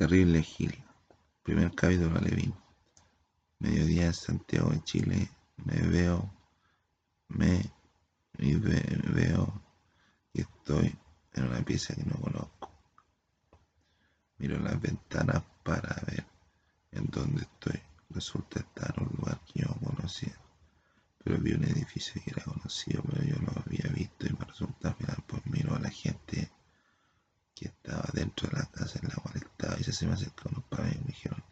Terrible Gil. Primer capítulo Alevín. Mediodía en Santiago de Chile. Me veo. Me y veo que estoy en una pieza que no conozco. Miro las ventanas para ver en dónde estoy. Resulta estar en un lugar que yo conocía. Pero vi un edificio que era conocido, pero yo lo había visto y me resulta al final pues miro a la gente que estaba dentro de la casa en la cual estaba y se me acercó unos padres y me dijeron,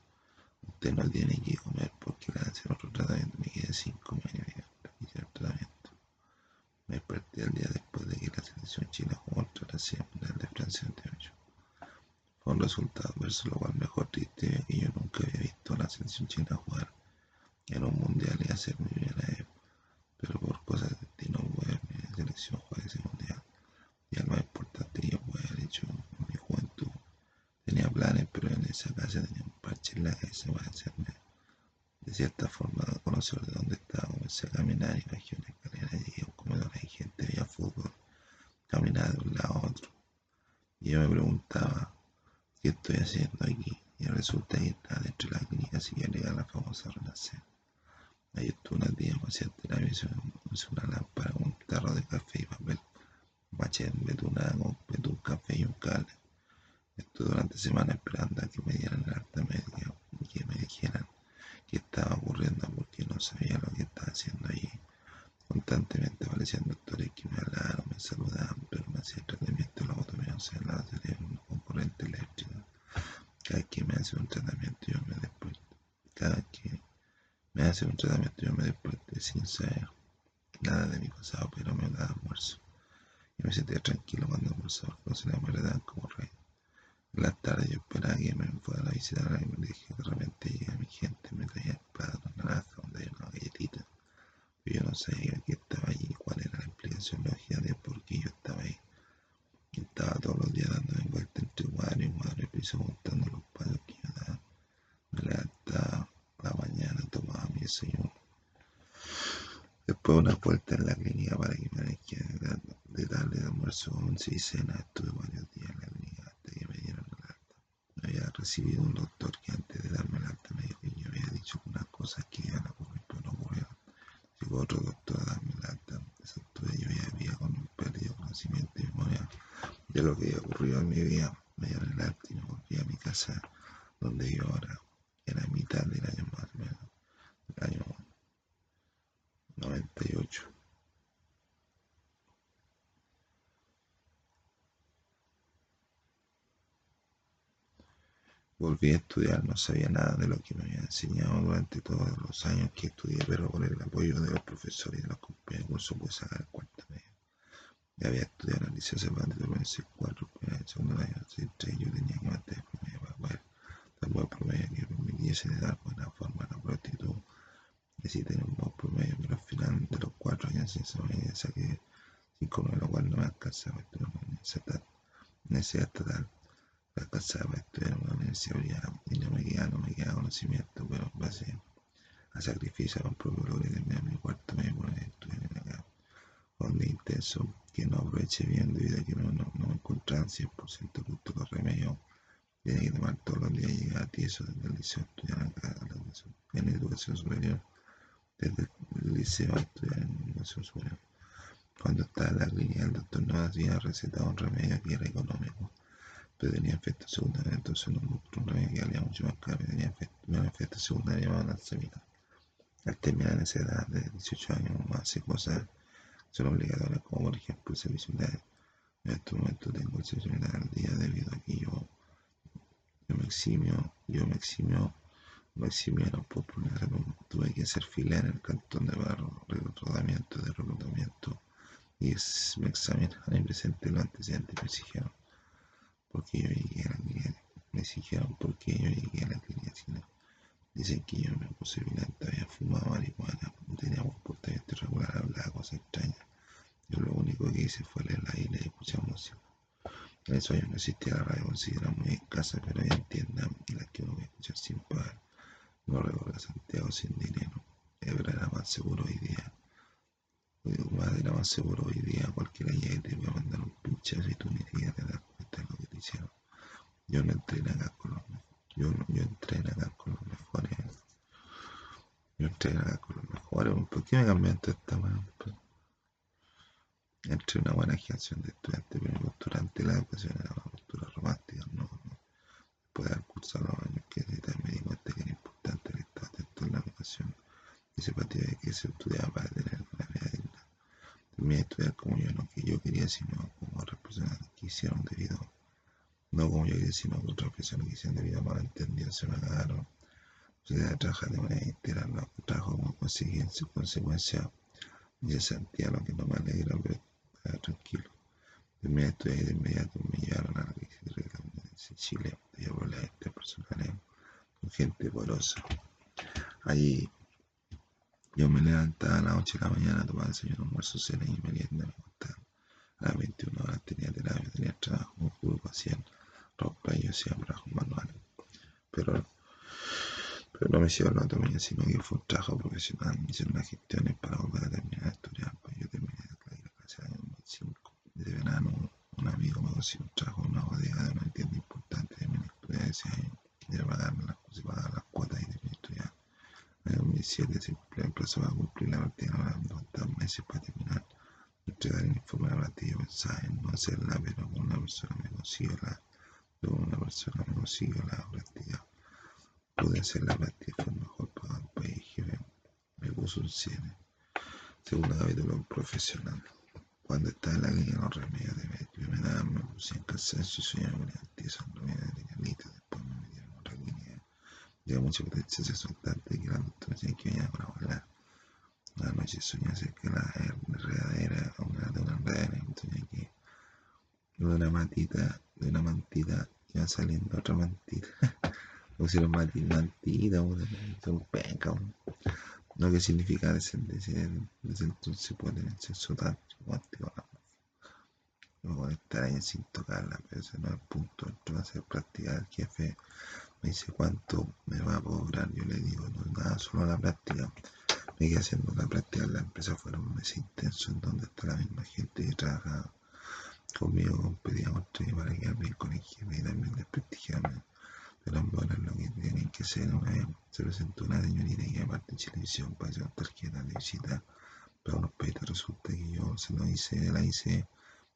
usted no tiene que comer porque le hacen otro tratamiento. Me quedé sin comer y me hicieron tratamiento. Me desperté el día después de que la selección china jugó contra la de Francia 98. Fue un resultado adverso, lo cual mejor triste que yo nunca había visto a la selección china jugar en un mundial y hacer mi primera vez. Pero por cosas de destino pude ver mi selección jugar ese mundial. Y al más importante que yo pude haber hecho en mi juventud. Tenía planes, pero en esa casa tenía un parche en la cabeza para hacerme de cierta forma conocer de dónde estaba. Comencé a caminar y bajé una escalera, llegué a un comedor, hay gente, veía fútbol, caminaba de un lado a otro. Yo me preguntaba, ¿qué estoy haciendo aquí? Y resulta que estaba dentro de la clínica psiquiátrica la famosa Renacer. Ahí estuve unos días paciente la me hizo una lámpara con un tarro de café y papel, machete, betún, betún, café y un cable. Estuve durante semanas esperando a que me dieran el alta médica y que me dijeran qué estaba ocurriendo porque no sabía lo que estaba haciendo allí. Constantemente aparecían doctores que me hablaban, me saludaban, pero me hacían tratamiento, luego tomé un celular cerebro con corriente eléctrica. Cada vez que me hace un tratamiento yo me despierto. Cada vez que me hace un tratamiento yo me desperté sin saber nada de mi pasado, pero me da almuerzo. Y me sentía tranquilo cuando almorzaba, porque me dan como rey. En la tarde yo esperaba que me fuera a visitar y me dije de repente llega mi gente, me traía plato, naranja, donde hay una galletita. Pero yo no sabía que estaba allí, cuál era la explicación lógica de por qué yo estaba ahí. Y estaba todos los días dándome vuelta entre cuadro y cuadro y piso montando los palos que yo daba. Me levantaba la mañana, tomaba mi desayuno. Después una vuelta en la clínica para que me de, de darle de almuerzo, once y cena. Estuve varios días en la clínica hasta que me dieron el alta. Había recibido un doctor que antes de darme el alta me dijo que yo había dicho unas cosas que iban a ocurrir, pero no ocurrieron. Llegó otro doctor a darme el alta. Estuve yo ya había con un perdido conocimiento y memoria de lo que ocurrido en mi vida. Me dieron el alta y me volví a mi casa donde yo ahora era mitad del año más o menos, el año 98. Volví a estudiar, no sabía nada de lo que me había enseñado durante todos los años que estudié, pero por el apoyo de los profesores y de los compañeros pude sacar el cuarto medio. Ya había estudiado en el Liceo Cervantes, en el 4, en el segundo año, el yo tenía que mantener promedio para poder dar buen promedio que permitiese de dar buena forma a la prontitud y un buen promedio, pero al final de los cuatro años de esa media saqué 5 lo cual no me alcanzaba a estudiar en la universidad estatal alcanzaba a estudiar en una universidad y no me queda, no me queda conocimiento, pero en base a sacrificio a un propio logré terminar mi cuarto medio por estudiar en acá. Con un intenso que no aproveché bien debido a que no, no, no me encontraba 100% justo los remedios. Tenía que tomar todos los días, llegar a tieso desde el liceo estudiar acá en educación superior. Desde el liceo a estudiar en educación superior. Cuando estaba clínica, el doctor no había recetado un remedio que era económico pero tenía efecto secundario, entonces no buscó un remedio que valía mucho más caro tenía efecto, efecto secundario más lanzamiento. Al terminar esa edad de 18 años, más hace cosas son obligatorias, como por ejemplo el servicio militar. En este momento tengo el servicio al día debido a que yo, yo me eximio, yo me eximio, por problemas Tuve que hacer fila en el cantón de barro, rodamiento, de reclutamiento y me examinaron y presenté los antecedentes y me exigieron porque yo llegué a la clínica, me exigieron porque yo llegué a la clínica Dicen que yo me puse violento, había fumado marihuana, tenía un comportamiento irregular, hablaba cosas extrañas. Yo lo único que hice fue leer la isla y escuchar música. En esos años no existía la radio, consideraba muy escasa, pero había tiendas y las que uno podía escuchar sin pagar. No recorría Santiago sin dinero. Pero era más seguro hoy día. Era más seguro hoy día. Cualquiera ya te voy a mandar un pinchazo y tú ni siquiera te das cuenta de lo que te hicieron. Yo no entreno acá con los mejores. Yo, yo entreno acá con los mejores. Yo entreno acá con los mejores. ¿Por qué me cambiaste esta mano? Entre una buena generación de estudiantes, pero mi postura ante la educación era una postura romántica, no, no. Después de haber cursado los años que también me di cuenta que era importante el estado atento en la educación y se partía de que se estudiaba para tener una vida digna. Terminé de estudiar como yo no que yo quería, sino como otras personas quisieron debido, no como yo quería, sino como otras personas quisieron debido a malentendidos, se me agarraron. Se de trabajar de manera integral, no trabajo como consecuencia y se sentía lo que no me alegra, pero tranquilo. Terminé de estudiar y de inmediato me llevaron a la crisis de Chile, y a problemas interpersonales con gente porosa. Allí yo me levantaba a las 8 de la mañana, tomaba desayuno, almuerzo, cena y merienda. A las 21 horas tenía terapia, tenía trabajo, grupo hacían ropa y yo hacía trabajos manuales. Pero, pero no me hicieron la autonomía, sino que fue un trabajo profesional. Me hicieron las gestiones para volver a terminar de estudiar. Pues yo terminé la clase de 2005. De verano, un amigo me consiguió un trabajo en una bodega de una tienda importante de mi estudiar ese año. Quería pagarme las, pagar las cuotas y terminé de estudiar. En 2007 se plazo para cumplir la partida, ahora me faltaban meses para terminar entregar el informe la. Yo pensaba en no hacerla, pero una persona me consiguió la, con una persona me consiguió la práctica. Pude hacer la práctica, fue mejor para el país, jefe. Me puso un 7. Segundo capítulo profesional. Cuando estaba en la línea los remedios de médico, me daban, me puse en cansancio y soñaba con el antizo, remedios de liñalita, después me metieron en otra línea Llega mucha potencia sexualante que la doctora decía que venía para volar. Soñé acerca de la enredadera, una de una enredadera, soñé que de una matita, de una mantita, iba saliendo otra mantita. Pusieron mantita, mantita, son penca. No que significa descendencia, desde entonces puede tener sexo tanto. Luego de estar ahí sin tocarla, pero ese no es el punto. Esto va a ser practicar jefe me dice cuánto me va a cobrar, yo le digo, no nada, solo la práctica. Me quedé haciendo la empresa, fueron un mes intenso en donde está la misma gente que trabaja conmigo, contra mí para quedar bien con el jefe y también desprestigiarme. Pero en bueno, lo que tienen que hacer una vez se presentó una señorita que aparte en televisión para hacer tarjeta de visita para unos pedidos. Resulta que yo se lo hice, la hice,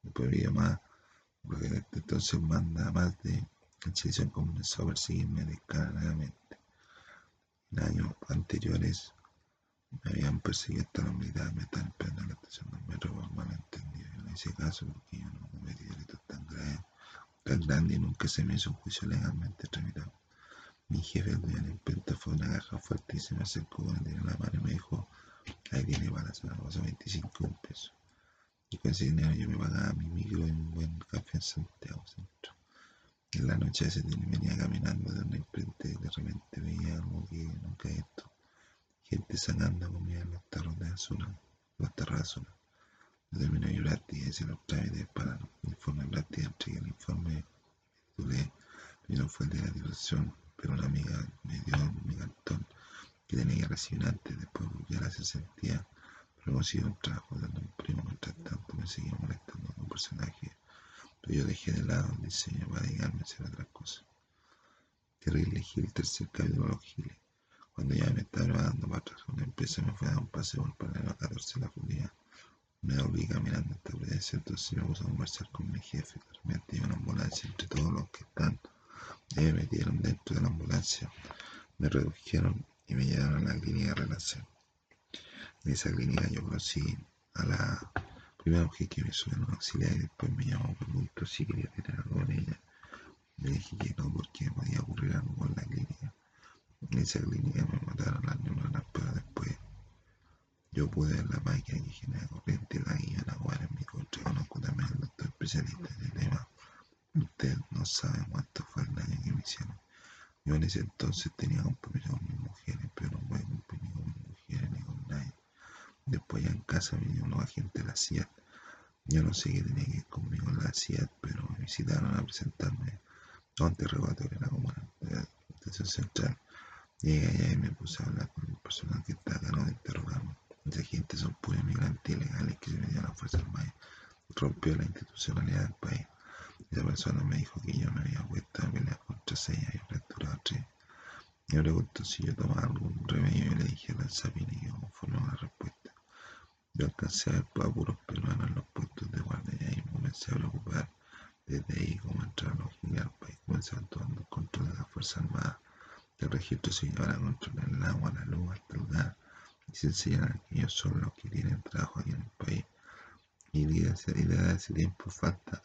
después vi más, porque entonces manda más de la televisión comenzó a perseguirme descaradamente. En años anteriores hasta la unidad, me estaban esperando en la estación del metro por malentendido. Yo no hice caso porque yo no cometí delitos tan graves, tan grandes y nunca se me hizo un juicio legalmente tramitado. Mi jefe, el dueño de la imprenta, fue una caja fuerte y se me acercó con el en la mano y me dijo, ahí tiene balas, me pasó 25 pesos. Y con ese dinero yo me pagaba mi micro y un buen café en Santiago Centro. En la noche ese venía caminando de una imprenta y de repente veía algo que nunca he visto. Gente sacando comida en los tarros de azul, los tarros de azul. Yo terminé mi práctica y se los trámites para el informe práctica, entregué el informe, me titulé, y fue el de la titulación, pero una amiga me dio mi cartón que tenía que recibir antes, después ya la se sentía, pero consiguió un trabajo dando un primo, mientras tanto me seguía molestando con personaje pero yo dejé de lado el diseño para dedicarme a hacer otras cosas. Terrible Gil, tercer capítulo de los Giles. Cuando ya me estaba preparando para atrás una empresa, me fue a dar un paseo por el paralelo 14 de la Julia. Me volví caminando hasta Providencia, entonces me puse a conversar con mi jefe. De repente una ambulancia entre todos los que están. Y me metieron dentro de la ambulancia, me redujeron y me llevaron a la clínica de relación. En esa clínica yo conocí a la Primero dije que me suena un auxiliar y después me llamó, me preguntó si quería tener algo con ella. Le dije que no, porque podía ocurrir algo con la clínica. En esa clínica me mataron las neuronas, pero después yo pude ver la máquina que genera corriente y la guía la en mi contra. Conozco también al doctor especialista en tema. Usted no sabe cuánto fue el daño que me hicieron. Yo en ese entonces tenía compromiso con mis mujeres, pero no pude cumplir ni con mis mujeres ni con nadie. Después ya en casa vinieron los agentes de la CIA. Yo no sé qué tenía que ir conmigo en la CIA, pero me visitaron a presentarme a un interrogatorio en la comuna de la central. Llegué allá y me puse a hablar con el personal que no de interrogarme. Esa gente son puros inmigrantes ilegales que se metían a la fuerza armada. Rompió la institucionalidad del país. Esa persona me dijo que yo me había puesto a pelear contra seis y fracturado tres. Me preguntó si yo tomaba algún remedio y le dije a la Sabine que conforme a la respuesta. Yo alcancé a ver puros peruanos en los puestos de guardia y ahí me comencé a preocupar. Desde ahí, como entraron los gigantes al país, comenzaron tomando el control de las Fuerzas Armadas. El registro se llevará a controlar el agua, la luz, el gas y se enseñará que ellos son los que tienen trabajo aquí en el país. Y desde ese tiempo falta.